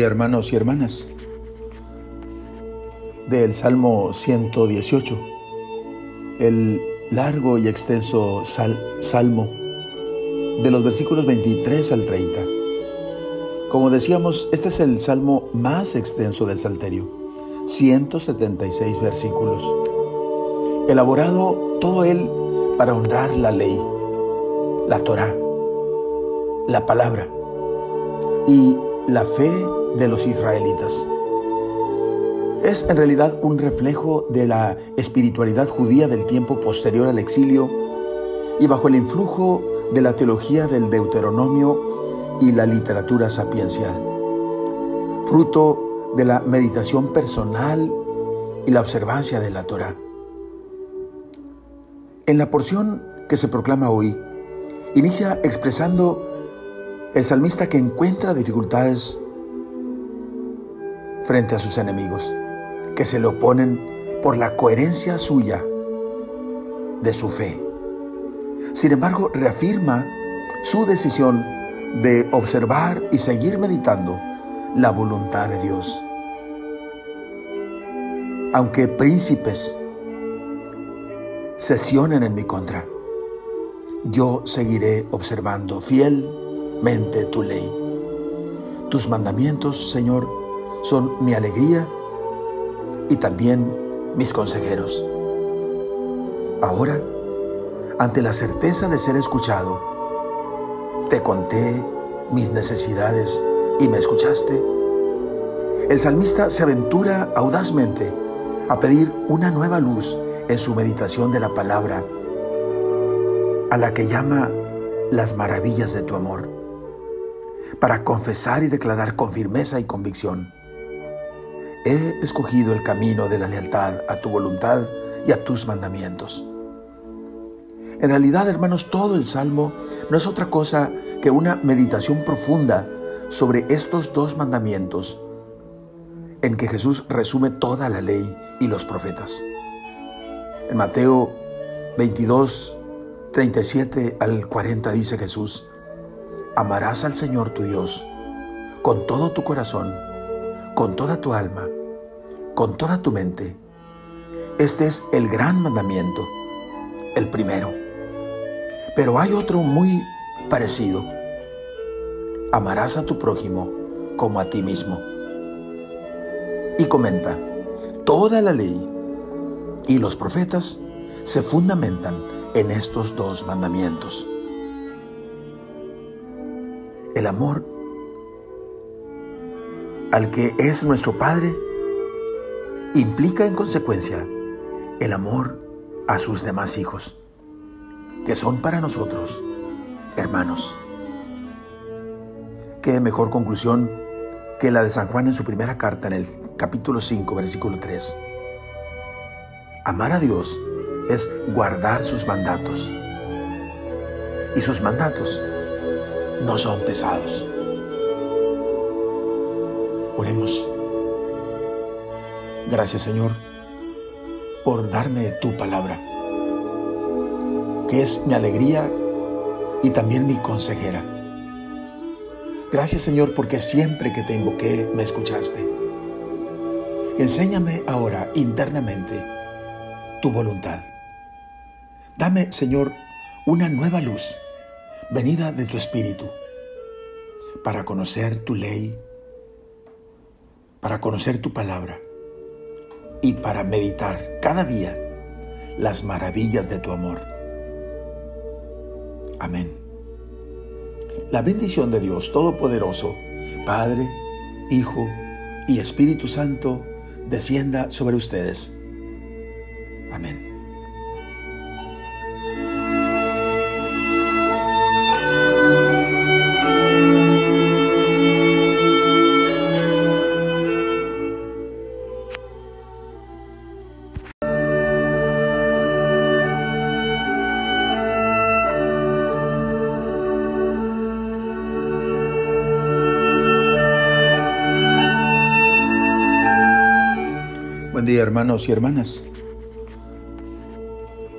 hermanos y hermanas. Del Salmo 118, el largo y extenso salmo de los versículos 23 al 30. Como decíamos, este es el salmo más extenso del Salterio, 176 versículos, elaborado todo él para honrar la ley, la Torah, la palabra y la fe de los israelitas. Es en realidad un reflejo de la espiritualidad judía del tiempo posterior al exilio y bajo el influjo de la teología del Deuteronomio y la literatura sapiencial, fruto de la meditación personal y la observancia de la Torah. En la porción que se proclama hoy, inicia expresando el salmista que encuentra dificultades frente a sus enemigos, que se le oponen por la coherencia suya de su fe. Sin embargo, reafirma su decisión de observar y seguir meditando la voluntad de Dios. Aunque príncipes sesionen en mi contra, yo seguiré observando fiel mente tu ley. Tus mandamientos, Señor, son mi alegría y también mis consejeros. Ahora, ante la certeza de ser escuchado, te conté mis necesidades y me escuchaste. El salmista se aventura audazmente a pedir una nueva luz en su meditación de la palabra, a la que llama las maravillas de tu amor para confesar y declarar con firmeza y convicción. He escogido el camino de la lealtad a tu voluntad y a tus mandamientos. En realidad, hermanos, todo el Salmo no es otra cosa que una meditación profunda sobre estos dos mandamientos en que Jesús resume toda la ley y los profetas. En Mateo 22, 37 al 40 dice Jesús, Amarás al Señor tu Dios con todo tu corazón, con toda tu alma, con toda tu mente. Este es el gran mandamiento, el primero. Pero hay otro muy parecido. Amarás a tu prójimo como a ti mismo. Y comenta, toda la ley y los profetas se fundamentan en estos dos mandamientos. El amor al que es nuestro Padre implica en consecuencia el amor a sus demás hijos, que son para nosotros hermanos. Qué mejor conclusión que la de San Juan en su primera carta en el capítulo 5, versículo 3. Amar a Dios es guardar sus mandatos. Y sus mandatos no son pesados. Oremos. Gracias Señor por darme tu palabra, que es mi alegría y también mi consejera. Gracias Señor porque siempre que te invoqué me escuchaste. Enséñame ahora internamente tu voluntad. Dame Señor una nueva luz venida de tu Espíritu, para conocer tu ley, para conocer tu palabra y para meditar cada día las maravillas de tu amor. Amén. La bendición de Dios Todopoderoso, Padre, Hijo y Espíritu Santo, descienda sobre ustedes. Amén. Hermanos y hermanas.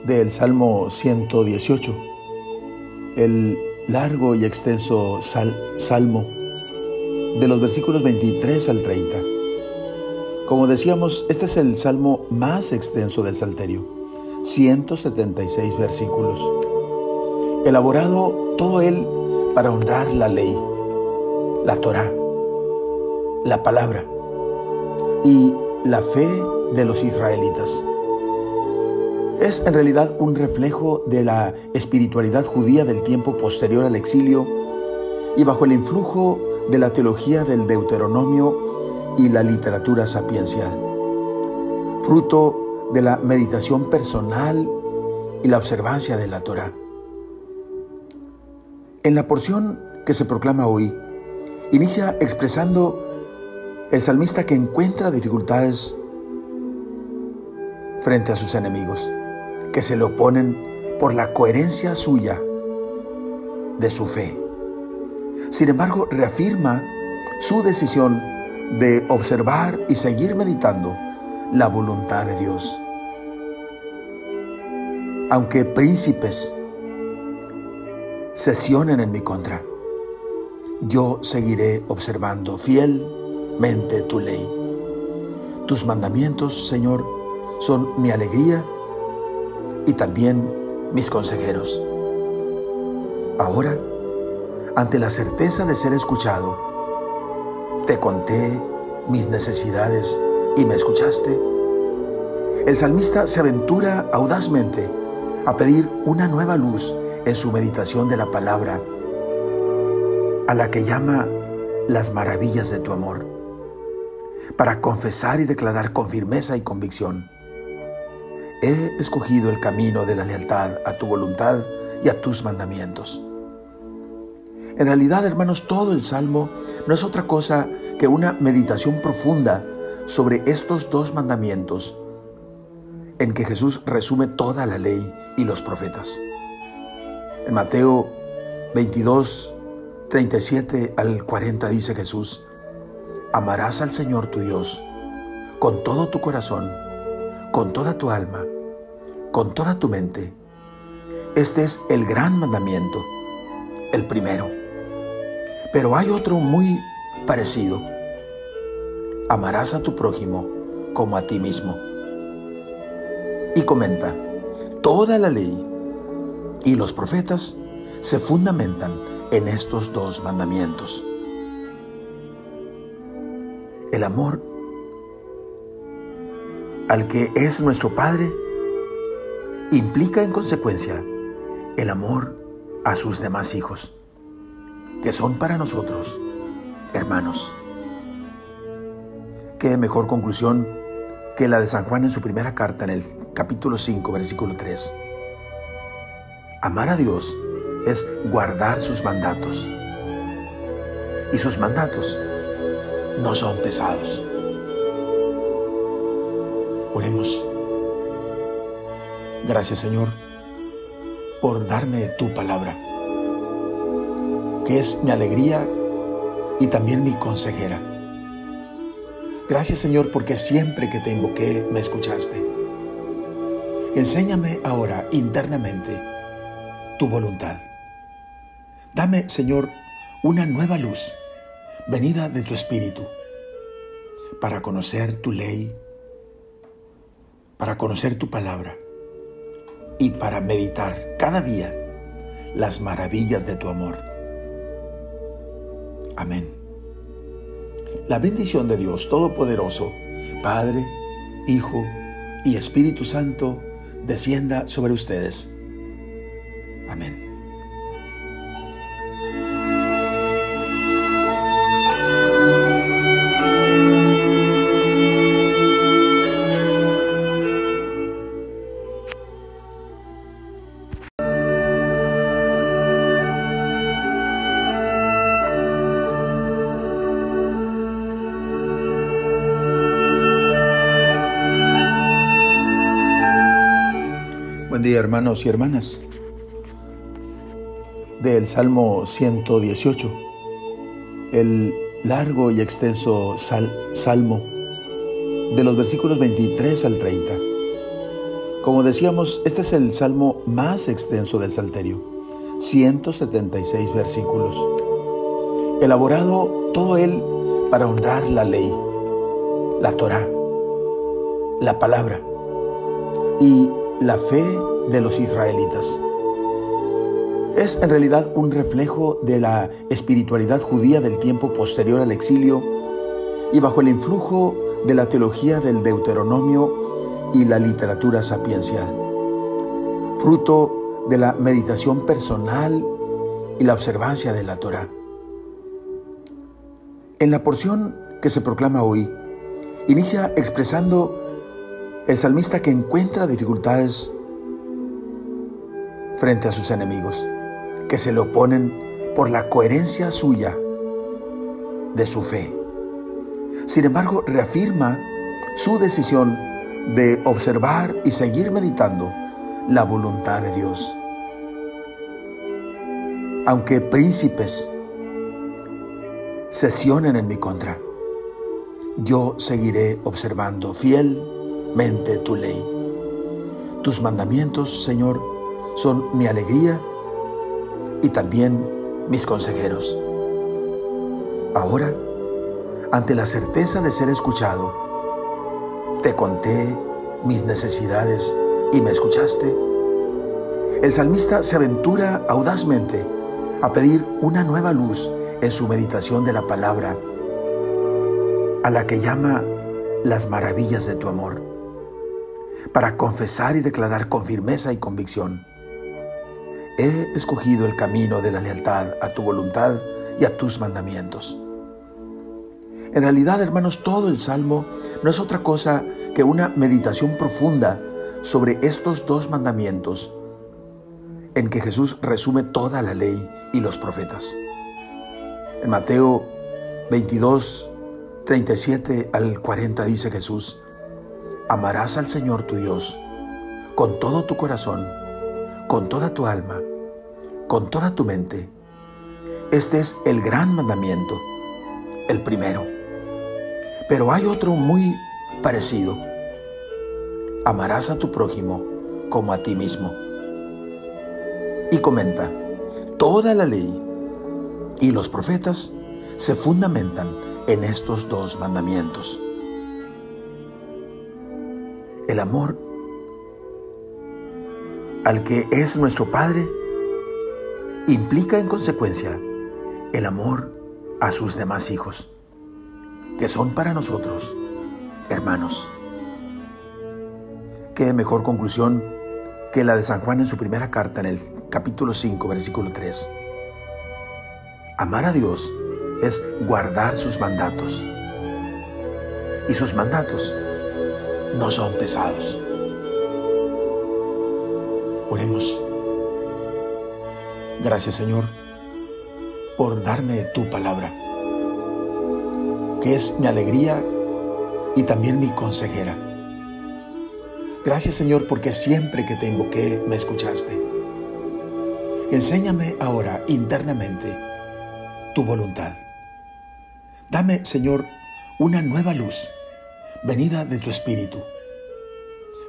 Del Salmo 118, el largo y extenso salmo de los versículos 23 al 30. Como decíamos, este es el salmo más extenso del Salterio, 176 versículos. Elaborado todo él para honrar la ley, la Torah, la palabra y la fe de los israelitas. Es en realidad un reflejo de la espiritualidad judía del tiempo posterior al exilio y bajo el influjo de la teología del Deuteronomio y la literatura sapiencial, fruto de la meditación personal y la observancia de la Torah. En la porción que se proclama hoy, inicia expresando el salmista que encuentra dificultades frente a sus enemigos, que se le oponen por la coherencia suya de su fe. Sin embargo, reafirma su decisión de observar y seguir meditando la voluntad de Dios. Aunque príncipes sesionen en mi contra, yo seguiré observando fielmente tu ley. Tus mandamientos, Señor, son mi alegría y también mis consejeros. Ahora, ante la certeza de ser escuchado, te conté mis necesidades y me escuchaste. El salmista se aventura audazmente a pedir una nueva luz en su meditación de la palabra a la que llama las maravillas de tu amor, para confesar y declarar con firmeza y convicción, he escogido el camino de la lealtad a tu voluntad y a tus mandamientos. En realidad, hermanos, todo el Salmo no es otra cosa que una meditación profunda sobre estos dos mandamientos en que Jesús resume toda la ley y los profetas. En Mateo 22, 37 al 40 dice Jesús, amarás al Señor tu Dios con todo tu corazón, con toda tu alma, con toda tu mente. Este es el gran mandamiento, el primero. Pero hay otro muy parecido. Amarás a tu prójimo como a ti mismo. Y comenta, toda la ley y los profetas se fundamentan en estos dos mandamientos. El amor al que es nuestro Padre implica en consecuencia el amor a sus demás hijos, que son para nosotros hermanos. Qué mejor conclusión que la de San Juan en su primera carta en el capítulo 5, versículo 3. Amar a Dios es guardar sus mandatos. Y sus mandatos no son pesados. Oremos. Gracias Señor por darme tu palabra, que es mi alegría y también mi consejera. Gracias Señor porque siempre que te invoqué me escuchaste. Enséñame ahora internamente tu voluntad. Dame, Señor, una nueva luz venida de tu Espíritu para conocer tu ley, para conocer tu palabra y para meditar cada día las maravillas de tu amor. Amén. La bendición de Dios Todopoderoso, Padre, Hijo y Espíritu Santo, descienda sobre ustedes. Amén. Hermanos y hermanas. Del Salmo 118, el largo y extenso salmo de los versículos 23 al 30. Como decíamos, este es el salmo más extenso del Salterio, 176 versículos, elaborado todo él para honrar la ley, la Torah, la palabra y la fe de los israelitas. Es en realidad un reflejo de la espiritualidad judía del tiempo posterior al exilio y bajo el influjo de la teología del Deuteronomio y la literatura sapiencial, fruto de la meditación personal y la observancia de la Torah. En la porción que se proclama hoy, inicia expresando el salmista que encuentra dificultades frente a sus enemigos, que se le oponen por la coherencia suya de su fe. Sin embargo, reafirma su decisión de observar y seguir meditando la voluntad de Dios. Aunque príncipes sesionen en mi contra, yo seguiré observando fielmente tu ley. Tus mandamientos, Señor, son mi alegría y también mis consejeros. Ahora, ante la certeza de ser escuchado, te conté mis necesidades y me escuchaste. El salmista se aventura audazmente a pedir una nueva luz en su meditación de la palabra, a la que llama las maravillas de tu amor, para confesar y declarar con firmeza y convicción, he escogido el camino de la lealtad a tu voluntad y a tus mandamientos. En realidad, hermanos, todo el Salmo no es otra cosa que una meditación profunda sobre estos dos mandamientos en que Jesús resume toda la ley y los profetas. En Mateo 22, 37 al 40 dice Jesús, amarás al Señor tu Dios con todo tu corazón, con toda tu alma, con toda tu mente. Este es el gran mandamiento, el primero. Pero hay otro muy parecido. Amarás a tu prójimo como a ti mismo. Y comenta, toda la ley y los profetas se fundamentan en estos dos mandamientos. El amor al que es nuestro Padre implica en consecuencia el amor a sus demás hijos, que son para nosotros hermanos. Qué mejor conclusión que la de San Juan en su primera carta en el capítulo 5, versículo 3. Amar a Dios es guardar sus mandatos. Y sus mandatos no son pesados. Gracias Señor por darme tu palabra, que es mi alegría y también mi consejera. Gracias Señor porque siempre que te invoqué me escuchaste. Enséñame ahora internamente tu voluntad. Dame, Señor, una nueva luz venida de tu Espíritu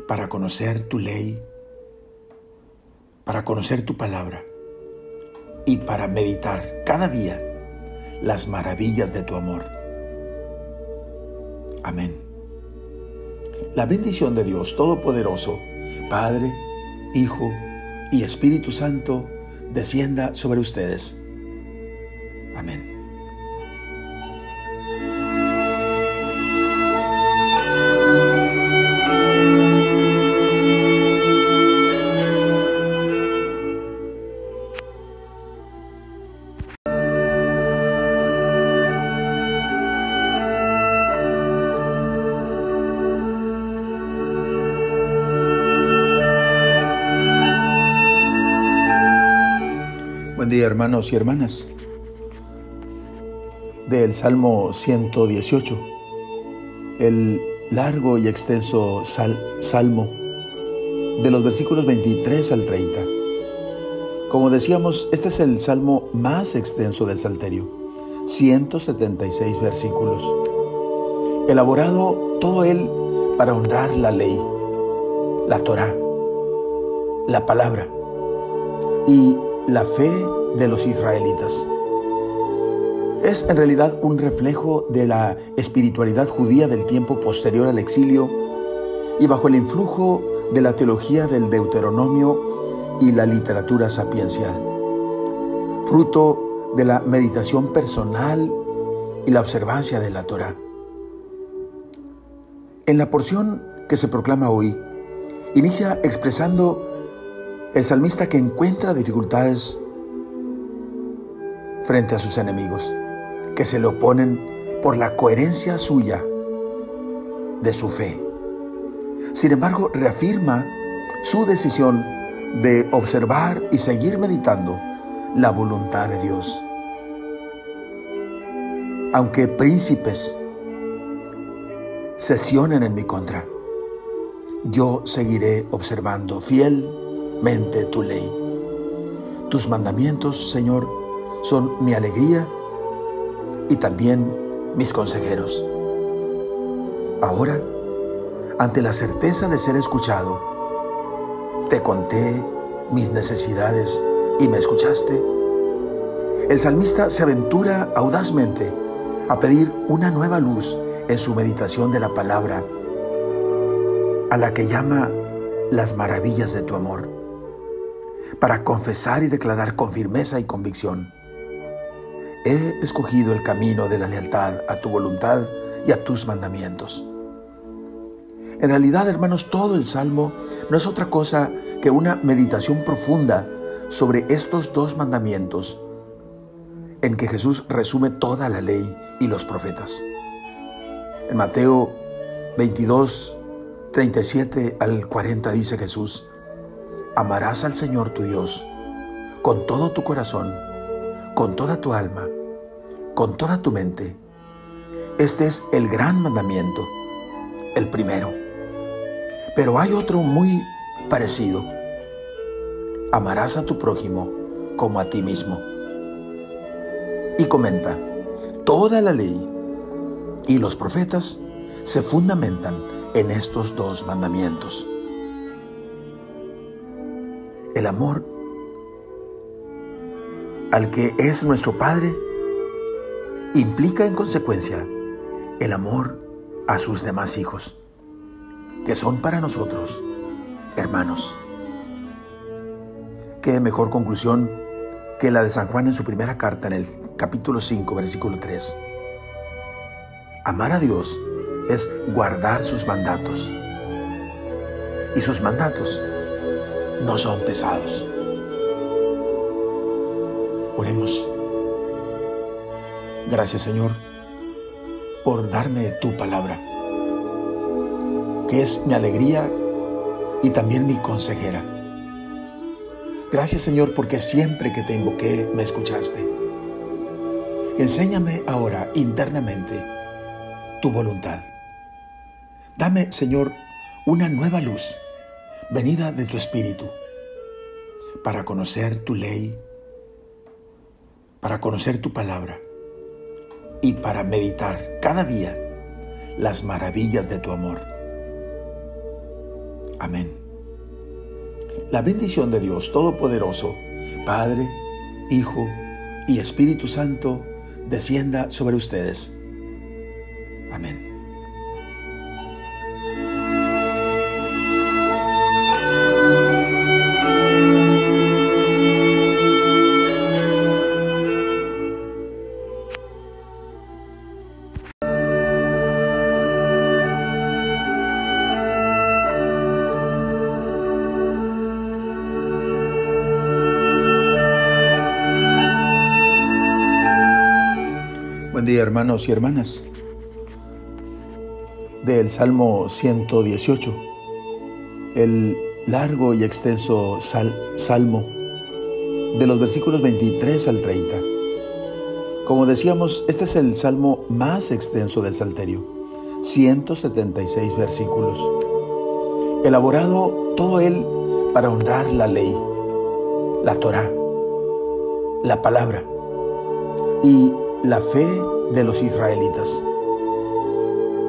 para conocer tu ley, para conocer tu palabra y para meditar cada día las maravillas de tu amor. Amén. La bendición de Dios Todopoderoso, Padre, Hijo y Espíritu Santo, descienda sobre ustedes Amén. Hermanos y hermanas del Salmo 118, el largo y extenso salmo de los versículos 23 al 30. Como decíamos, este es el salmo más extenso del Salterio, 176 versículos, elaborado todo él para honrar la ley, la Torah, la palabra y la fe de los israelitas es en realidad un reflejo de la espiritualidad judía del tiempo posterior al exilio y bajo el influjo de la teología del Deuteronomio y la literatura sapiencial, fruto de la meditación personal y la observancia de la Torah. En la porción que se proclama hoy, inicia expresando el salmista que encuentra dificultades frente a sus enemigos, que se le oponen por la coherencia suya de su fe. Sin embargo, reafirma su decisión de observar y seguir meditando la voluntad de Dios. Aunque príncipes sesionen en mi contra, yo seguiré observando fielmente tu ley. Tus mandamientos, Señor, son mi alegría y también mis consejeros. Ahora, ante la certeza de ser escuchado, te conté mis necesidades y me escuchaste. El salmista se aventura audazmente a pedir una nueva luz en su meditación de la palabra, a la que llama las maravillas de tu amor, para confesar y declarar con firmeza y convicción. He escogido el camino de la lealtad a tu voluntad y a tus mandamientos. En realidad, hermanos, todo el Salmo no es otra cosa que una meditación profunda sobre estos dos mandamientos en que Jesús resume toda la ley y los profetas. En Mateo 22, 37 al 40 dice Jesús, amarás al Señor tu Dios con todo tu corazón, con toda tu alma, con toda tu mente. Este es el gran mandamiento, el primero. Pero hay otro muy parecido. Amarás a tu prójimo como a ti mismo. Y comenta, toda la ley y los profetas se fundamentan en estos dos mandamientos. El amor al que es nuestro Padre implica en consecuencia el amor a sus demás hijos que son para nosotros hermanos. Qué mejor conclusión que la de San Juan en su primera carta en el capítulo 5, versículo 3. Amar a Dios es guardar sus mandatos. Y sus mandatos no son pesados. Oremos. Gracias Señor por darme tu palabra que es mi alegría y también mi consejera. Gracias Señor porque siempre que te invoqué me escuchaste. Enséñame ahora internamente tu voluntad. Dame Señor una nueva luz venida de tu Espíritu para conocer tu ley, para conocer tu palabra y para meditar cada día las maravillas de tu amor. Amén. La bendición de Dios Todopoderoso, Padre, Hijo y Espíritu Santo, descienda sobre ustedes. Amén. Hermanos y hermanas. Del Salmo 118, el largo y extenso salmo de los versículos 23 al 30. Como decíamos, este es el salmo más extenso del Salterio, 176 versículos, elaborado todo él para honrar la ley, la Torah, la palabra y la fe de los israelitas.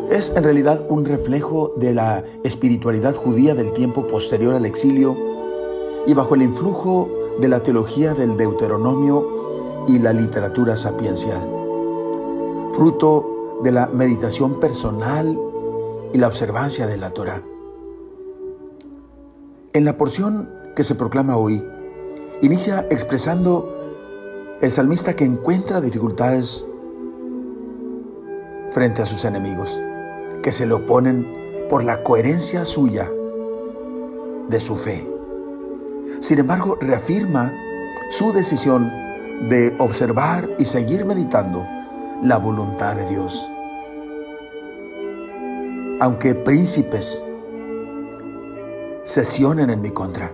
Es en realidad un reflejo de la espiritualidad judía del tiempo posterior al exilio y bajo el influjo de la teología del Deuteronomio y la literatura sapiencial, fruto de la meditación personal y la observancia de la Torah. En la porción que se proclama hoy, inicia expresando el salmista que encuentra dificultades frente a sus enemigos, que se le oponen por la coherencia suya de su fe. Sin embargo, reafirma su decisión de observar y seguir meditando la voluntad de Dios. Aunque príncipes sesionen en mi contra,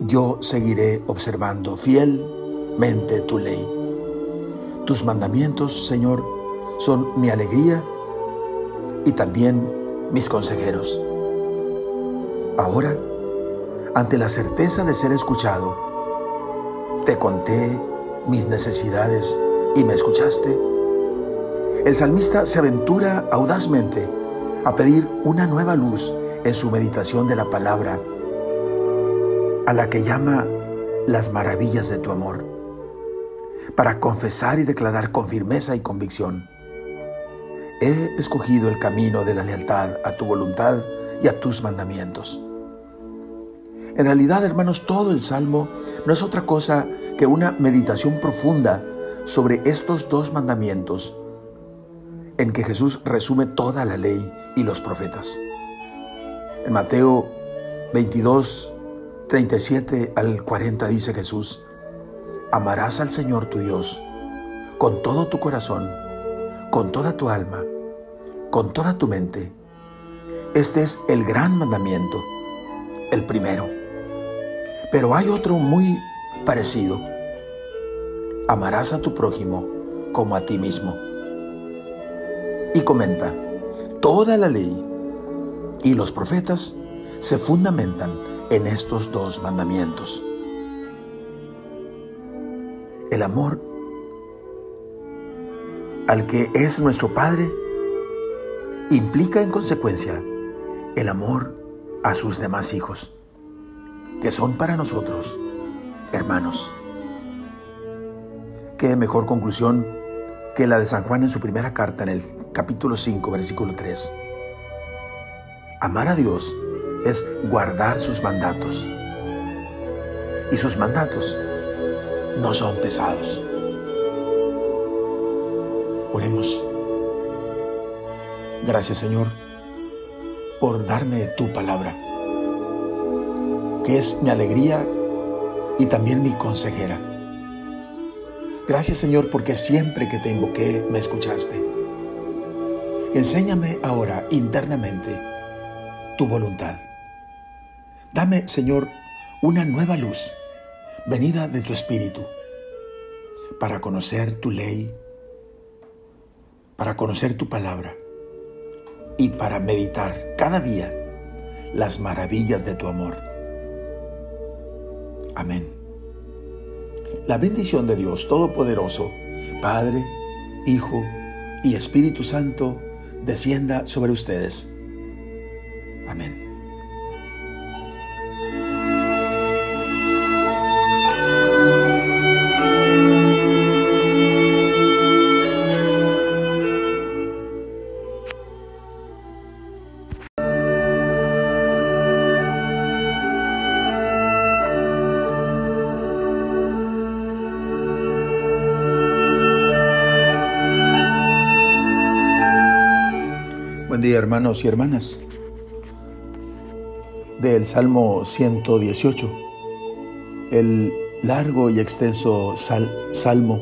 yo seguiré observando fielmente tu ley. Tus mandamientos, Señor, son mi alegría y también mis consejeros. Ahora, ante la certeza de ser escuchado, te conté mis necesidades y me escuchaste. El salmista se aventura audazmente a pedir una nueva luz en su meditación de la palabra, a la que llama las maravillas de tu amor, para confesar y declarar con firmeza y convicción, he escogido el camino de la lealtad a tu voluntad y a tus mandamientos. En realidad, hermanos, todo el Salmo no es otra cosa que una meditación profunda sobre estos dos mandamientos en que Jesús resume toda la ley y los profetas. En Mateo 22, 37 al 40 dice Jesús, amarás al Señor tu Dios con todo tu corazón, con toda tu alma, con toda tu mente. Este es el gran mandamiento, el primero. Pero hay otro muy parecido. Amarás a tu prójimo como a ti mismo. Y comenta, toda la ley y los profetas se fundamentan en estos dos mandamientos. El amor al que es nuestro Padre implica en consecuencia el amor a sus demás hijos que son para nosotros hermanos. Qué mejor conclusión que la de San Juan en su primera carta en el capítulo 5, versículo 3. Amar a Dios es guardar sus mandatos. Y sus mandatos no son pesados. Oremos. Gracias Señor por darme tu palabra que es mi alegría y también mi consejera. Gracias Señor porque siempre que te invoqué me escuchaste. Enséñame ahora internamente tu voluntad. Dame Señor una nueva luz venida de tu Espíritu para conocer tu ley, para conocer tu palabra y para meditar cada día las maravillas de tu amor. Amén. La bendición de Dios Todopoderoso, Padre, Hijo y Espíritu Santo, descienda sobre ustedes. Amén. Hermanos y hermanas. Del Salmo 118, el largo y extenso salmo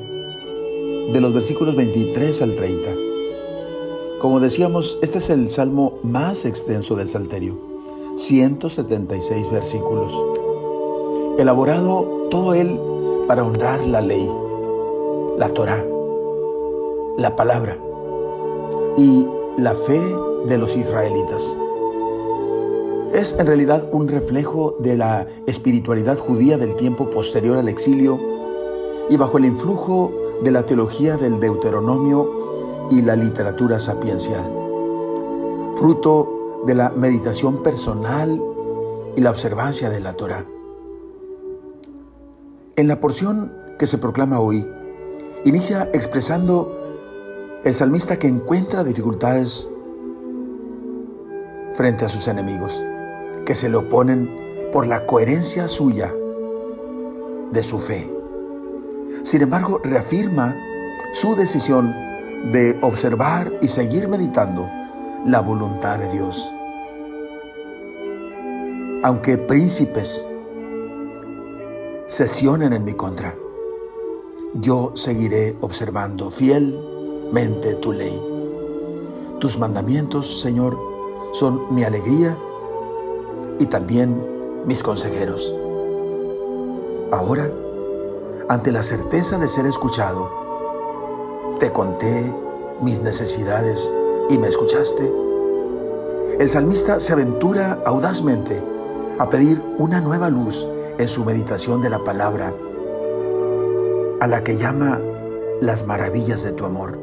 de los versículos 23 al 30. Como decíamos, este es el salmo más extenso del Salterio, 176 versículos, elaborado todo él para honrar la ley, la Torah, la palabra y la fe de los israelitas. Es en realidad un reflejo de la espiritualidad judía del tiempo posterior al exilio y bajo el influjo de la teología del Deuteronomio y la literatura sapiencial, fruto de la meditación personal y la observancia de la Torah. En la porción que se proclama hoy, inicia expresando El salmista que encuentra dificultades frente a sus enemigos, que se le oponen por la coherencia suya de su fe. Sin embargo, reafirma su decisión de observar y seguir meditando la voluntad de Dios. Aunque príncipes sesionen en mi contra, yo seguiré observando fielmente tu ley. Tus mandamientos, Señor, son mi alegría y también mis consejeros. Ahora, ante la certeza de ser escuchado, te conté mis necesidades y me escuchaste. El salmista se aventura audazmente a pedir una nueva luz en su meditación de la palabra, a la que llama las maravillas de tu amor,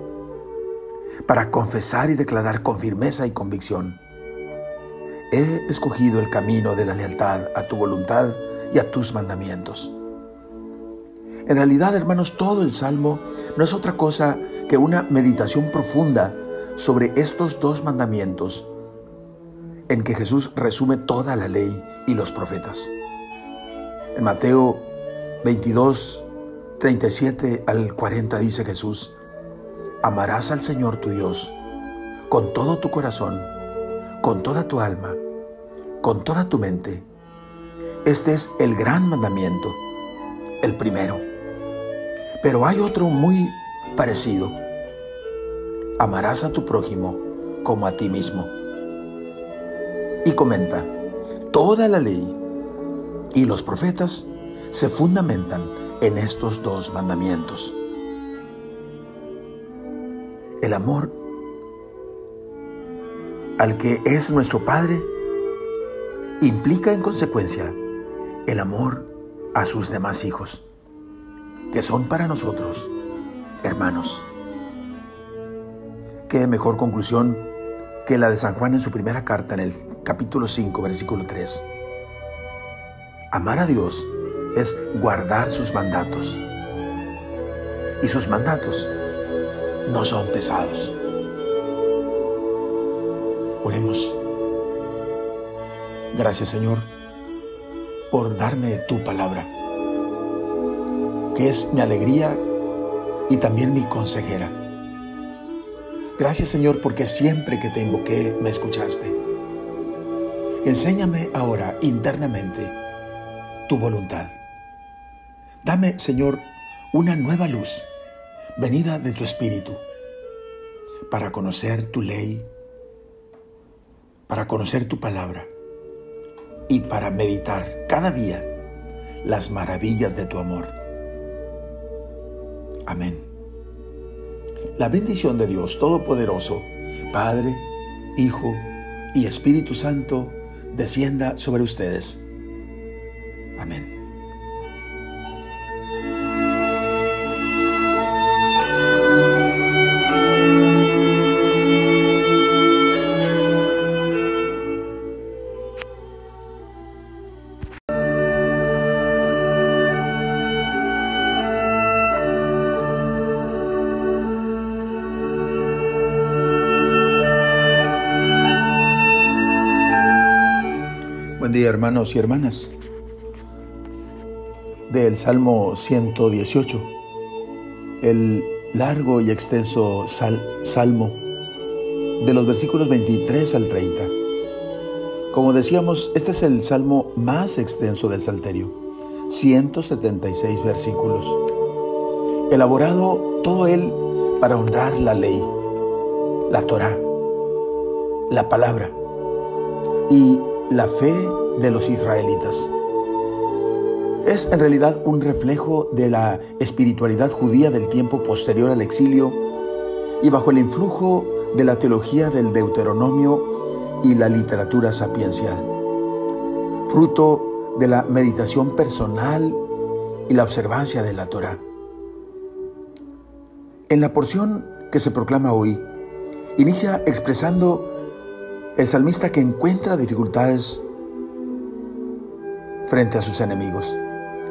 para confesar y declarar con firmeza y convicción. He escogido el camino de la lealtad a tu voluntad y a tus mandamientos. En realidad, hermanos, todo el Salmo no es otra cosa que una meditación profunda sobre estos dos mandamientos en que Jesús resume toda la ley y los profetas. En Mateo 22, 37 al 40 dice Jesús, amarás al Señor tu Dios con todo tu corazón, con toda tu alma, con toda tu mente. Este es el gran mandamiento, el primero. Pero hay otro muy parecido. Amarás a tu prójimo como a ti mismo. Y comenta, toda la ley y los profetas se fundamentan en estos dos mandamientos. El amor al que es nuestro Padre implica en consecuencia el amor a sus demás hijos, que son para nosotros hermanos. Qué mejor conclusión que la de San Juan en su primera carta en el capítulo 5, versículo 3. Amar a Dios es guardar sus mandatos. Y sus mandatos no son pesados. Oremos. Gracias Señor por darme tu palabra, que es mi alegría y también mi consejera. Gracias Señor porque siempre que te invoqué me escuchaste. Enséñame ahora internamente tu voluntad. Dame Señor una nueva luz venida de tu Espíritu para conocer tu ley, para conocer tu palabra y para meditar cada día las maravillas de tu amor. Amén. La bendición de Dios Todopoderoso, Padre, Hijo y Espíritu Santo, descienda sobre ustedes. Amén. Hermanos y hermanas. Del Salmo 118, el largo y extenso salmo de los versículos 23 al 30. Como decíamos, este es el salmo más extenso del Salterio, 176 versículos, elaborado todo él para honrar la ley, la Torah, la palabra y la fe de los israelitas. Es en realidad un reflejo de la espiritualidad judía del tiempo posterior al exilio y bajo el influjo de la teología del Deuteronomio y la literatura sapiencial, fruto de la meditación personal y la observancia de la Torah. En la porción que se proclama hoy, inicia expresando el salmista que encuentra dificultades frente a sus enemigos,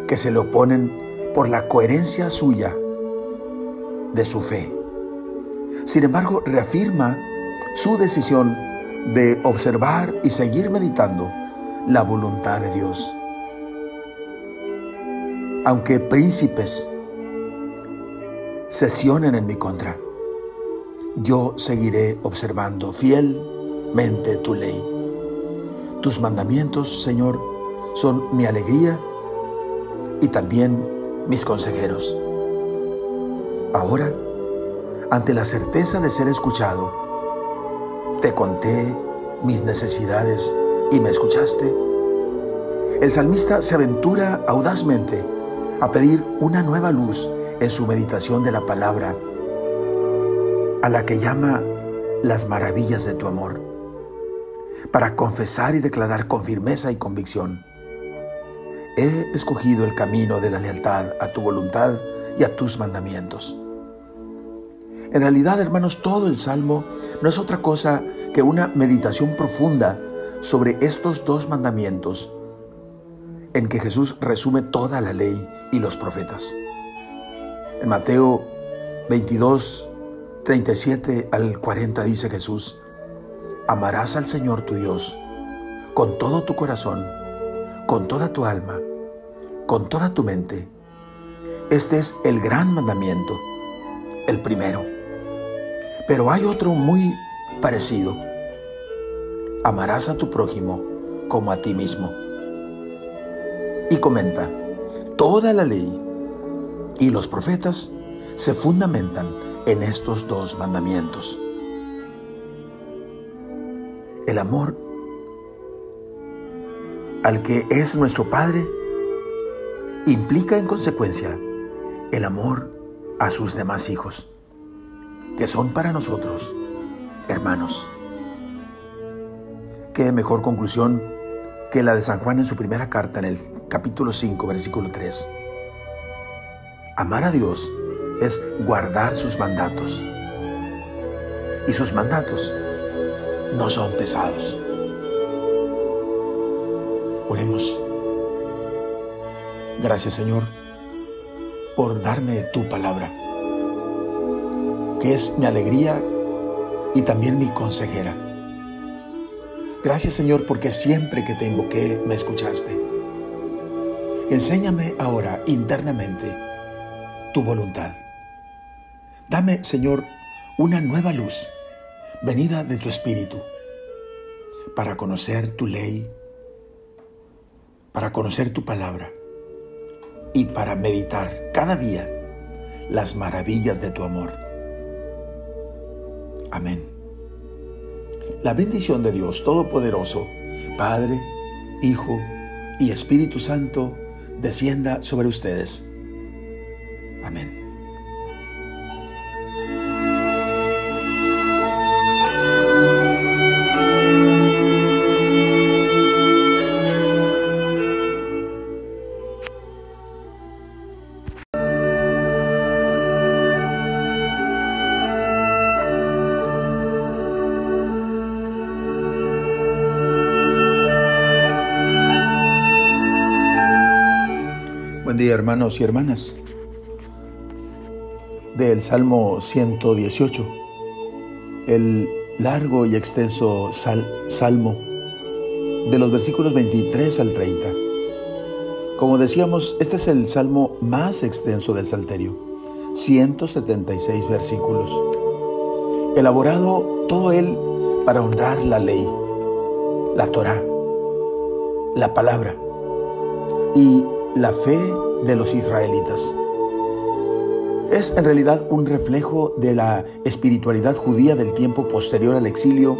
que se le oponen por la coherencia suya de su fe. Sin embargo, reafirma su decisión de observar y seguir meditando la voluntad de Dios. Aunque príncipes sesionen en mi contra, yo seguiré observando fielmente tu ley. Tus mandamientos, Señor, son mi alegría y también mis consejeros. Ahora, ante la certeza de ser escuchado, te conté mis necesidades y me escuchaste. El salmista se aventura audazmente a pedir una nueva luz en su meditación de la palabra a la que llama las maravillas de tu amor, para confesar y declarar con firmeza y convicción, he escogido el camino de la lealtad a tu voluntad y a tus mandamientos. En realidad, hermanos, todo el Salmo no es otra cosa que una meditación profunda sobre estos dos mandamientos en que Jesús resume toda la ley y los profetas. En Mateo 22, 37 al 40 dice Jesús, amarás al Señor tu Dios con todo tu corazón, con toda tu alma, con toda tu mente. Este es el gran mandamiento, el primero. Pero hay otro muy parecido. Amarás a tu prójimo como a ti mismo. Y comenta, toda la ley y los profetas se fundamentan en estos dos mandamientos. El amor al que es nuestro Padre implica en consecuencia el amor a sus demás hijos, que son para nosotros hermanos. Qué mejor conclusión que la de San Juan en su primera carta en el capítulo 5, versículo 3. Amar a Dios es guardar sus mandatos. Y sus mandatos no son pesados. Gracias Señor por darme tu palabra, que es mi alegría y también mi consejera. Gracias Señor porque siempre que te invoqué me escuchaste. Enséñame ahora internamente tu voluntad. Dame, Señor, una nueva luz, venida de tu Espíritu, para conocer tu ley, para conocer tu palabra y para meditar cada día las maravillas de tu amor. Amén. La bendición de Dios Todopoderoso, Padre, Hijo y Espíritu Santo, descienda sobre ustedes. Amén. Hermanos y hermanas. Del Salmo 118, el largo y extenso salmo de los versículos 23 al 30. Como decíamos, este es el salmo más extenso del Salterio, 176 versículos, elaborado todo él para honrar la ley, la Torah, la palabra y la fe de los israelitas. Es en realidad un reflejo de la espiritualidad judía del tiempo posterior al exilio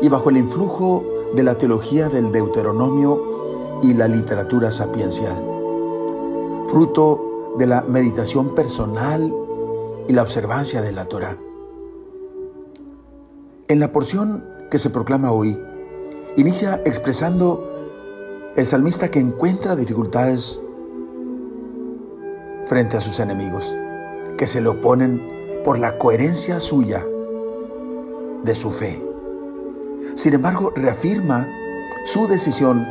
y bajo el influjo de la teología del Deuteronomio y la literatura sapiencial, fruto de la meditación personal y la observancia de la Torah. En la porción que se proclama hoy, inicia expresando el salmista que encuentra dificultades frente a sus enemigos, que se le oponen por la coherencia suya de su fe. Sin embargo, reafirma su decisión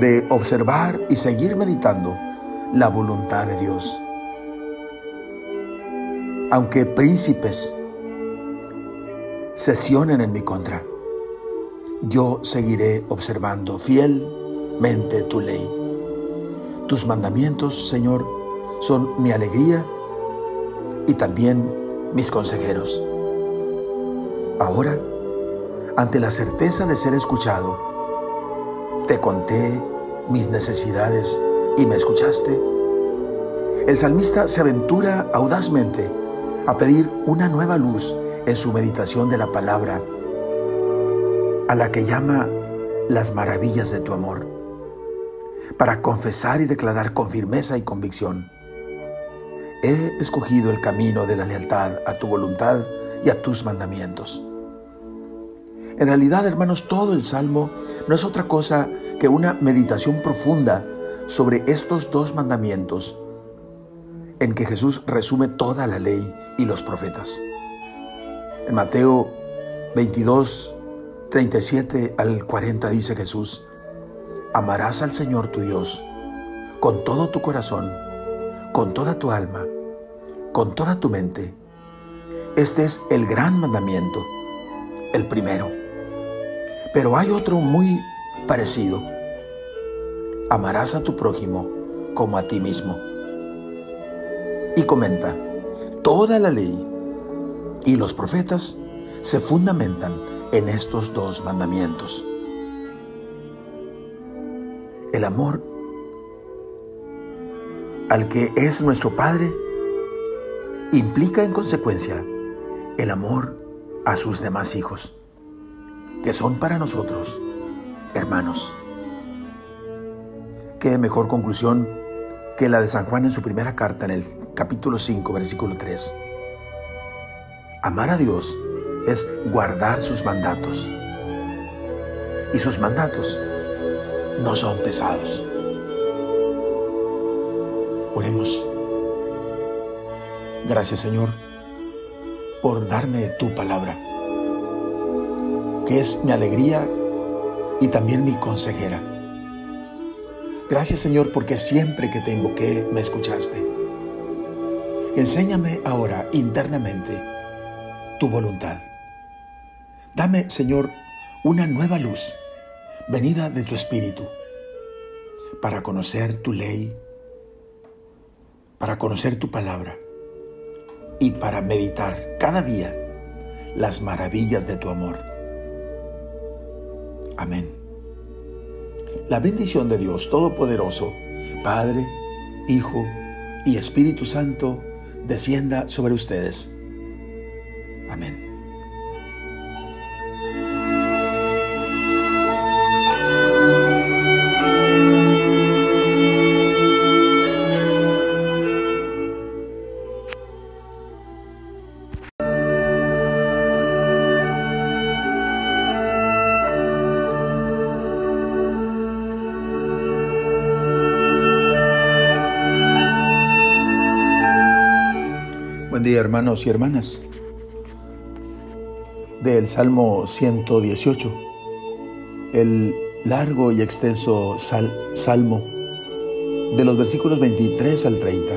de observar y seguir meditando la voluntad de Dios. Aunque príncipes sesionen en mi contra. Yo seguiré observando fielmente tu ley. Tus mandamientos, Señor, son mi alegría y también mis consejeros. Ahora, ante la certeza de ser escuchado, te conté mis necesidades y me escuchaste. El salmista se aventura audazmente a pedir una nueva luz en su meditación de la palabra, a la que llama las maravillas de tu amor, para confesar y declarar con firmeza y convicción. He escogido el camino de la lealtad a tu voluntad y a tus mandamientos. En realidad, hermanos, todo el Salmo no es otra cosa que una meditación profunda sobre estos dos mandamientos en que Jesús resume toda la ley y los profetas. En Mateo 22, 37 al 40 dice Jesús, amarás al Señor tu Dios con todo tu corazón, con toda tu alma, con toda tu mente. Este es el gran mandamiento, el primero. Pero hay otro muy parecido. Amarás a tu prójimo como a ti mismo. Y comenta, toda la ley y los profetas se fundamentan en estos dos mandamientos. El amor al que es nuestro Padre implica en consecuencia el amor a sus demás hijos, que son para nosotros hermanos. Qué mejor conclusión que la de San Juan en su primera carta en el capítulo 5, versículo 3. Amar a Dios es guardar sus mandatos. Y sus mandatos no son pesados. Oremos. Gracias Señor por darme tu palabra, que es mi alegría y también mi consejera. Gracias Señor porque siempre que te invoqué me escuchaste. Enséñame ahora internamente tu voluntad. Dame, Señor, una nueva luz, venida de tu Espíritu, para conocer tu ley, para conocer tu palabra y para meditar cada día las maravillas de tu amor. Amén. La bendición de Dios Todopoderoso, Padre, Hijo y Espíritu Santo, descienda sobre ustedes Amén. Y hermanas del Salmo 118, el largo y extenso salmo de los versículos 23 al 30.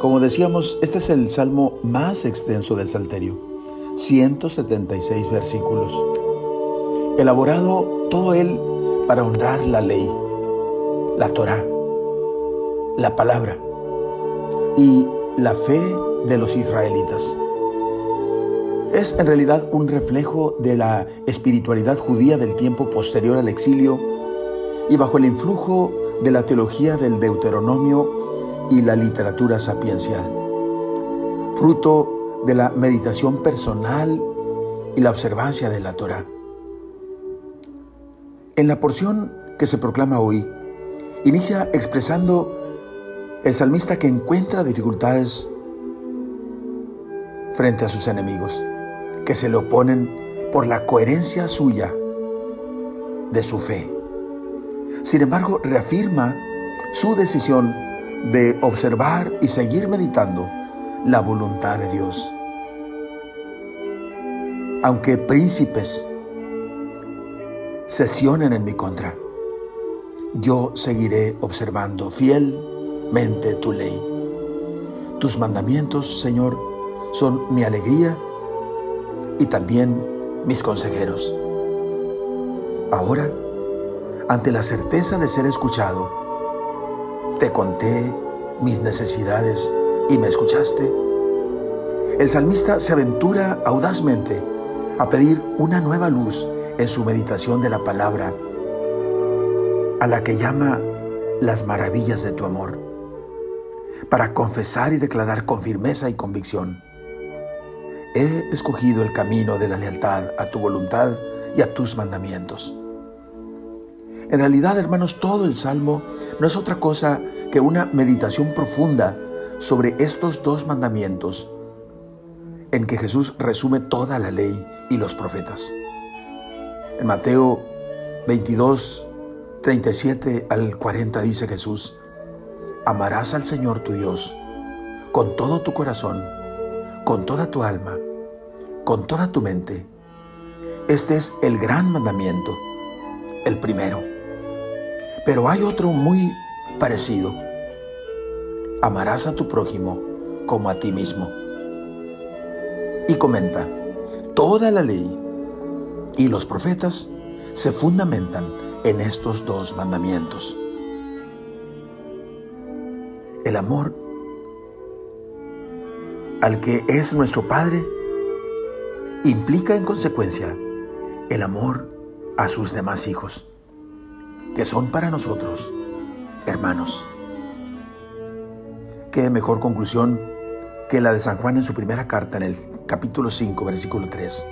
Como decíamos, este es el salmo más extenso del Salterio, 176 versículos, elaborado todo él para honrar la ley, la Torah, la palabra y la fe de los israelitas. Es en realidad un reflejo de la espiritualidad judía del tiempo posterior al exilio y bajo el influjo de la teología del Deuteronomio y la literatura sapiencial, fruto de la meditación personal y la observancia de la Torah. En la porción que se proclama hoy, inicia expresando el salmista que encuentra dificultades frente a sus enemigos que se le oponen por la coherencia suya de su fe. Sin embargo, reafirma su decisión de observar y seguir meditando la voluntad de Dios. Aunque príncipes sesionen en mi contra, yo seguiré observando fielmente tu ley. Tus mandamientos, Señor, son mi alegría y también mis consejeros. Ahora, ante la certeza de ser escuchado, te conté mis necesidades y me escuchaste. El salmista se aventura audazmente a pedir una nueva luz en su meditación de la palabra, a la que llama las maravillas de tu amor, para confesar y declarar con firmeza y convicción. He escogido el camino de la lealtad a tu voluntad y a tus mandamientos. En realidad, hermanos, todo el Salmo no es otra cosa que una meditación profunda sobre estos dos mandamientos en que Jesús resume toda la ley y los profetas. En Mateo 22, 37 al 40 dice Jesús, amarás al Señor tu Dios con todo tu corazón, con toda tu alma, con toda tu mente. Este es el gran mandamiento, el primero. Pero hay otro muy parecido. Amarás a tu prójimo como a ti mismo. Y comenta, toda la ley y los profetas se fundamentan en estos dos mandamientos. El amor al que es nuestro Padre implica en consecuencia el amor a sus demás hijos que son para nosotros hermanos. Qué mejor conclusión que la de San Juan en su primera carta en el capítulo 5, versículo 3.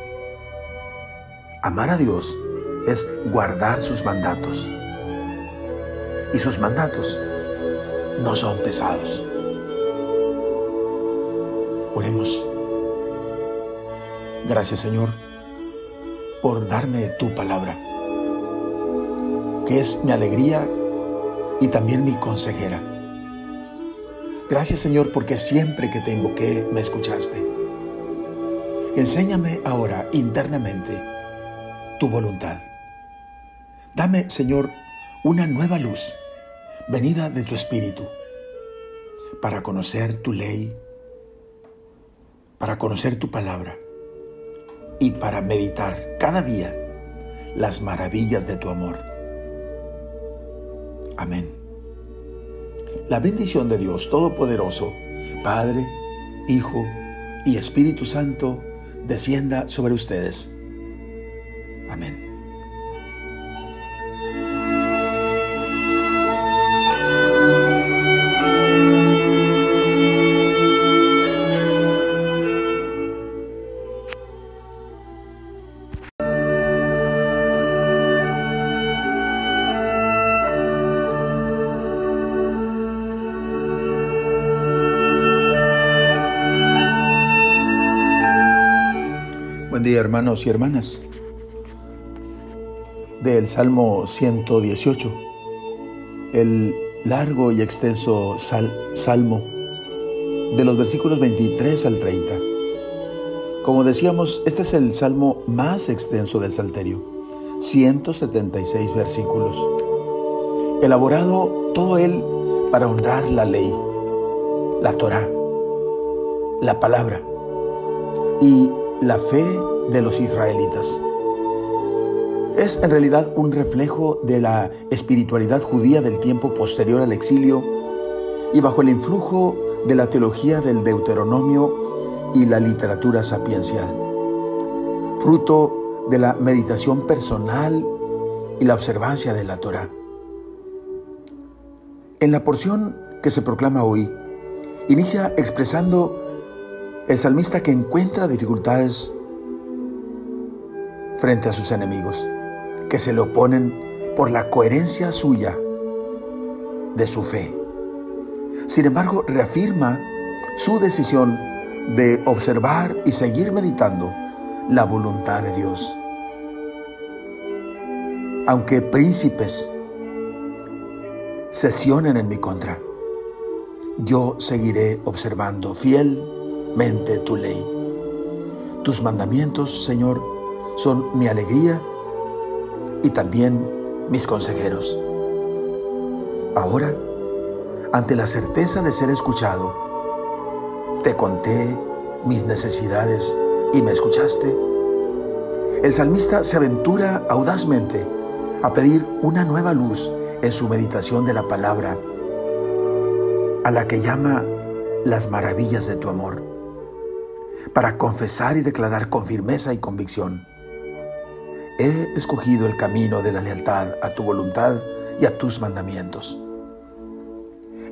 Amar a Dios es guardar sus mandatos. Y sus mandatos no son pesados. Oremos. Gracias Señor por darme tu palabra que es mi alegría y también mi consejera. Gracias Señor porque siempre que te invoqué me escuchaste. Enséñame ahora internamente tu voluntad. Dame Señor una nueva luz venida de tu Espíritu para conocer tu ley, para conocer tu palabra y para meditar cada día las maravillas de tu amor. Amén. La bendición de Dios Todopoderoso, Padre, Hijo y Espíritu Santo, descienda sobre ustedes. Amén. Hermanos y hermanas. Del Salmo 118, el largo y extenso salmo de los versículos 23 al 30. Como decíamos, este es el salmo más extenso del Salterio, 176 versículos, elaborado todo él para honrar la ley, la Torah, la palabra y la fe de los israelitas. Es en realidad un reflejo de la espiritualidad judía del tiempo posterior al exilio y bajo el influjo de la teología del Deuteronomio y la literatura sapiencial, fruto de la meditación personal y la observancia de la Torah. En la porción que se proclama hoy, inicia expresando el salmista que encuentra dificultades frente a sus enemigos, que se le oponen por la coherencia suya de su fe. Sin embargo, reafirma su decisión de observar y seguir meditando la voluntad de Dios. Aunque príncipes sesionen en mi contra, yo seguiré observando fiel mente tu ley. Tus mandamientos, Señor, son mi alegría y también mis consejeros. Ahora, ante la certeza de ser escuchado, te conté mis necesidades y me escuchaste. El salmista se aventura audazmente a pedir una nueva luz en su meditación de la palabra, a la que llama las maravillas de tu amor, para confesar y declarar con firmeza y convicción, he escogido el camino de la lealtad a tu voluntad y a tus mandamientos.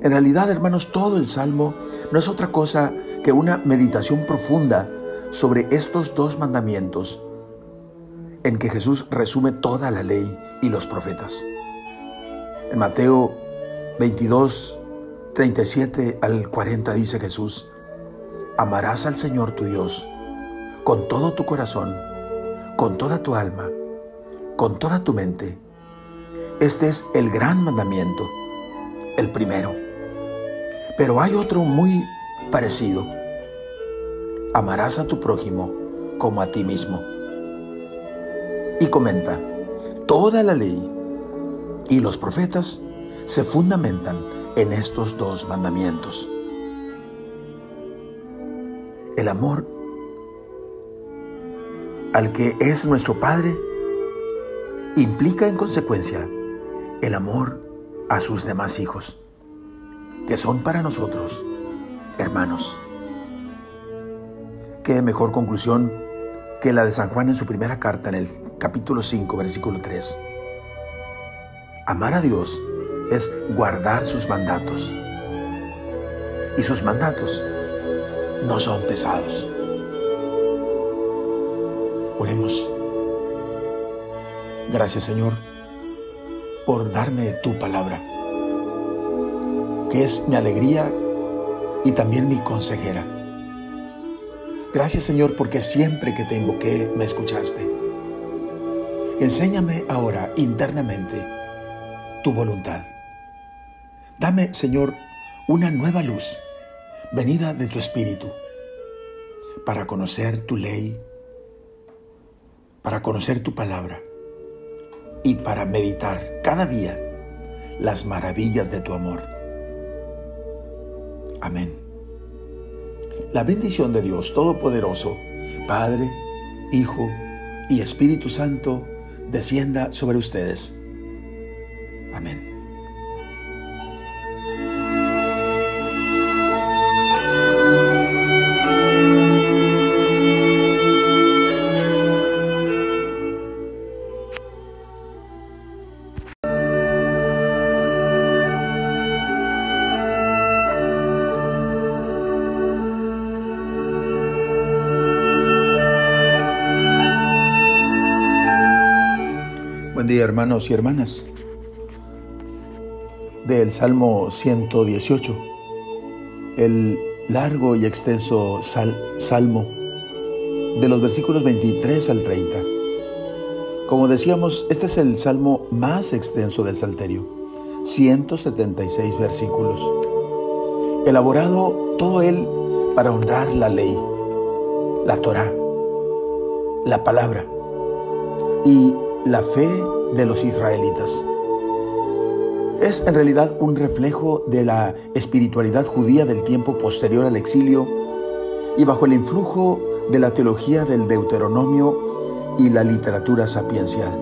En realidad, hermanos, todo el Salmo no es otra cosa que una meditación profunda sobre estos dos mandamientos en que Jesús resume toda la ley y los profetas. En Mateo 22, 37 al 40 dice Jesús, amarás al Señor tu Dios con todo tu corazón, con toda tu alma, con toda tu mente. Este es el gran mandamiento, el primero. Pero hay otro muy parecido. Amarás a tu prójimo como a ti mismo. Y comenta, toda la ley y los profetas se fundamentan en estos dos mandamientos. El amor al que es nuestro Padre implica en consecuencia el amor a sus demás hijos, que son para nosotros hermanos. Qué mejor conclusión que la de San Juan en su primera carta en el capítulo 5, versículo 3. Amar a Dios es guardar sus mandatos. Y sus mandatos no son pesados. Oremos. Gracias Señor por darme tu palabra, que es mi alegría y también mi consejera. Gracias Señor porque siempre que te invoqué me escuchaste. Enséñame ahora internamente tu voluntad. Dame Señor una nueva luz venida de tu Espíritu para conocer tu ley, para conocer tu palabra y para meditar cada día las maravillas de tu amor. Amén. La bendición de Dios Todopoderoso, Padre, Hijo y Espíritu Santo, descienda sobre ustedes. Amén. Y hermanas. Del Salmo 118, el largo y extenso salmo de los versículos 23 al 30. Como decíamos, este es el salmo más extenso del Salterio, 176 versículos, elaborado todo él para honrar la ley, la Torah, la palabra y la fe de los israelitas. Es en realidad un reflejo de la espiritualidad judía del tiempo posterior al exilio y bajo el influjo de la teología del Deuteronomio y la literatura sapiencial,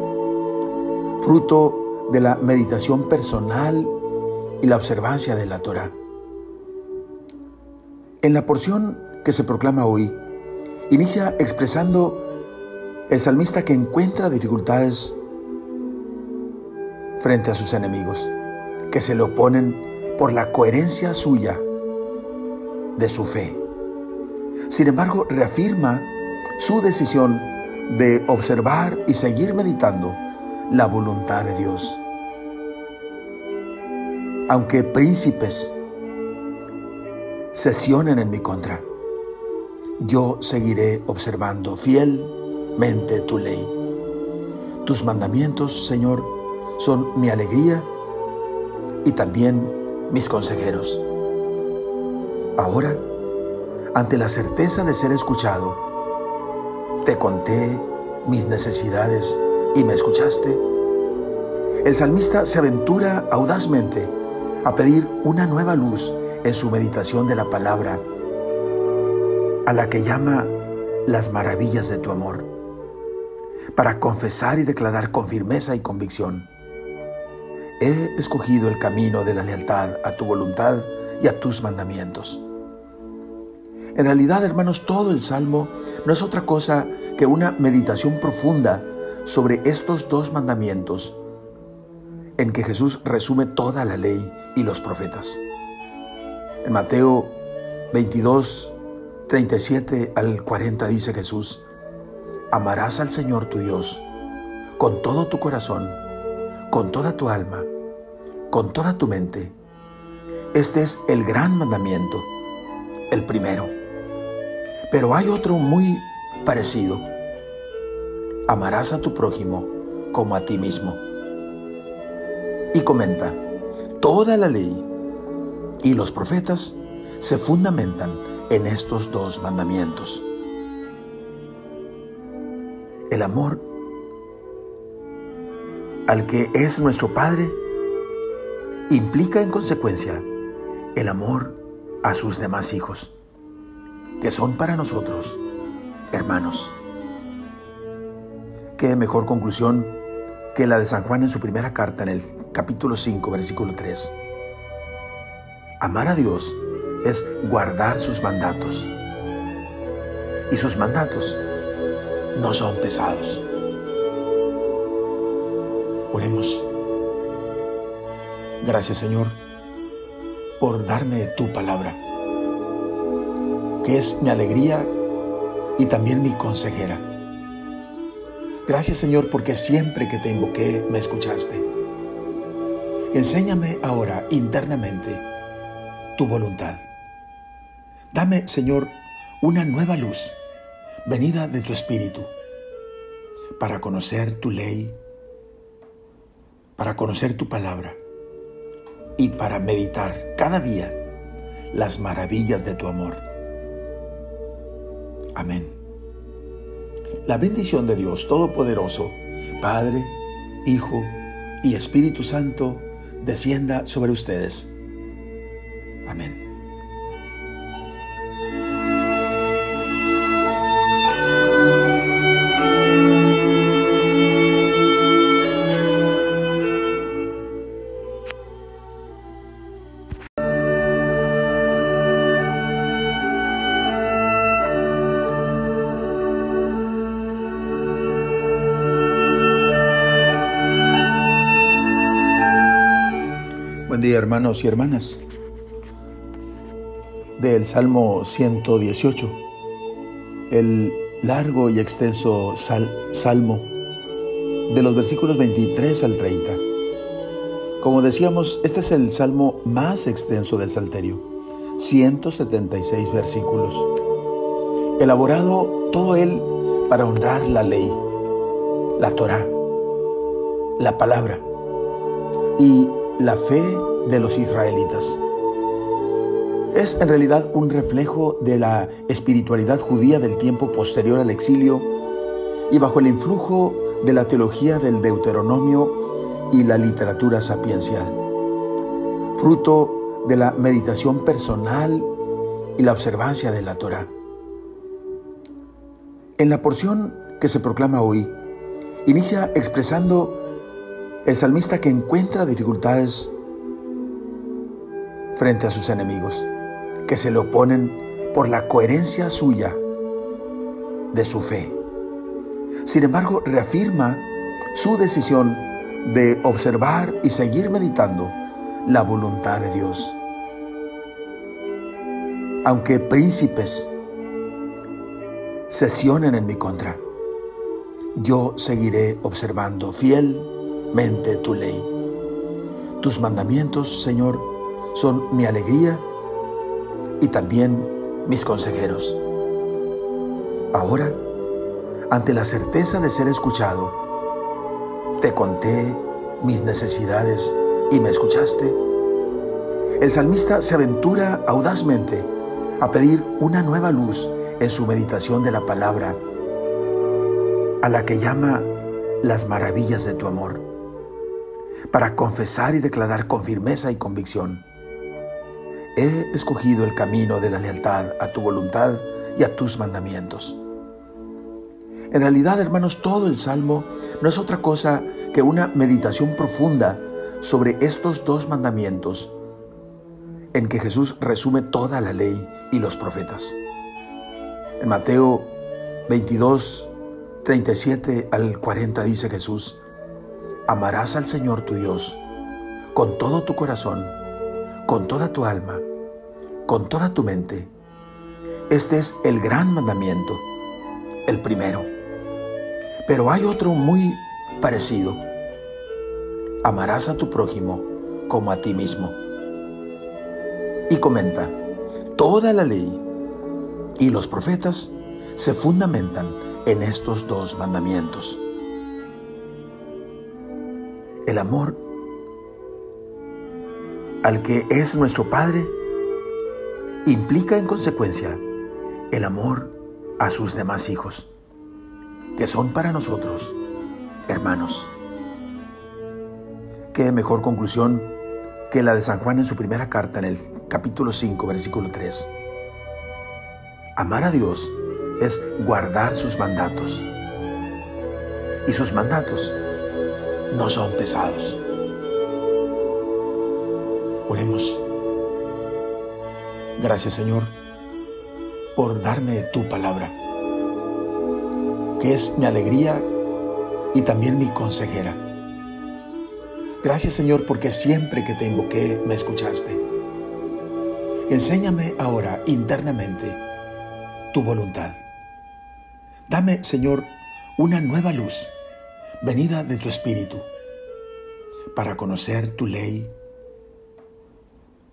fruto de la meditación personal y la observancia de la Torah. En la porción que se proclama hoy, inicia expresando el salmista que encuentra dificultades frente a sus enemigos, que se le oponen por la coherencia suya de su fe. Sin embargo, reafirma su decisión de observar y seguir meditando la voluntad de Dios. Aunque príncipes sesionen en mi contra, yo seguiré observando fiel mente tu ley. Tus mandamientos, Señor, son mi alegría y también mis consejeros. Ahora, ante la certeza de ser escuchado, te conté mis necesidades y me escuchaste. El salmista se aventura audazmente a pedir una nueva luz en su meditación de la palabra, a la que llama las maravillas de tu amor para confesar y declarar con firmeza y convicción. He escogido el camino de la lealtad a tu voluntad y a tus mandamientos. En realidad, hermanos, todo el Salmo no es otra cosa que una meditación profunda sobre estos dos mandamientos en que Jesús resume toda la ley y los profetas. En Mateo 22, 37 al 40 dice Jesús, amarás al Señor tu Dios con todo tu corazón, con toda tu alma, con toda tu mente. Este es el gran mandamiento, el primero. Pero hay otro muy parecido. Amarás a tu prójimo como a ti mismo. Y comenta, toda la ley y los profetas se fundamentan en estos dos mandamientos. El amor al que es nuestro Padre implica en consecuencia el amor a sus demás hijos, que son para nosotros hermanos. Qué mejor conclusión que la de San Juan en su primera carta en el capítulo 5, versículo 3. Amar a Dios es guardar sus mandatos. Y sus mandatos no son pesados. Oremos. Gracias Señor por darme tu palabra, que es mi alegría y también mi consejera. Gracias Señor porque siempre que te invoqué me escuchaste. Enséñame ahora internamente tu voluntad. Dame, Señor, una nueva luz venida de tu Espíritu para conocer tu ley, para conocer tu palabra y para meditar cada día las maravillas de tu amor. Amén. La bendición de Dios Todopoderoso, Padre, Hijo y Espíritu Santo, descienda sobre ustedes. Amén. Y hermanas. Del Salmo 118, el largo y extenso salmo de los versículos 23 al 30. Como decíamos, este es el salmo más extenso del Salterio, 176 versículos, elaborado todo él para honrar la ley, la Torah, la palabra y la fe de los israelitas. Es en realidad un reflejo de la espiritualidad judía del tiempo posterior al exilio y bajo el influjo de la teología del Deuteronomio y la literatura sapiencial, fruto de la meditación personal y la observancia de la Torah. En la porción que se proclama hoy, inicia expresando el salmista que encuentra dificultades frente a sus enemigos, que se le oponen por la coherencia suya de su fe. Sin embargo, reafirma su decisión de observar y seguir meditando la voluntad de Dios. Aunque príncipes sesionen en mi contra, yo seguiré observando fiel mente tu ley. Tus mandamientos, Señor, son mi alegría y también mis consejeros. Ahora, ante la certeza de ser escuchado, te conté mis necesidades y me escuchaste. El salmista se aventura audazmente a pedir una nueva luz en su meditación de la palabra, a la que llama las maravillas de tu amor para confesar y declarar con firmeza y convicción. He escogido el camino de la lealtad a tu voluntad y a tus mandamientos. En realidad, hermanos, todo el Salmo no es otra cosa que una meditación profunda sobre estos dos mandamientos en que Jesús resume toda la ley y los profetas. En Mateo 22, 37 al 40 dice Jesús, amarás al Señor tu Dios con todo tu corazón, con toda tu alma, con toda tu mente. Este es el gran mandamiento, el primero. Pero hay otro muy parecido. Amarás a tu prójimo como a ti mismo. Y comenta, toda la ley y los profetas se fundamentan en estos dos mandamientos. El amor al que es nuestro Padre implica en consecuencia el amor a sus demás hijos, que son para nosotros hermanos. Qué mejor conclusión que la de San Juan en su primera carta en el capítulo 5, versículo 3. Amar a Dios es guardar sus mandatos. Y sus mandatos no son pesados. Oremos. Gracias Señor por darme tu palabra, que es mi alegría y también mi consejera. Gracias Señor porque siempre que te invoqué me escuchaste. Enséñame ahora internamente tu voluntad. Dame Señor una nueva luz venida de tu Espíritu para conocer tu ley,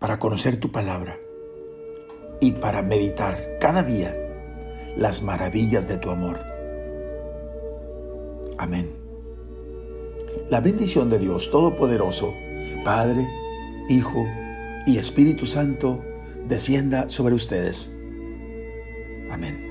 para conocer tu palabra y para meditar cada día las maravillas de tu amor. Amén. La bendición de Dios Todopoderoso, Padre, Hijo y Espíritu Santo, descienda sobre ustedes. Amén.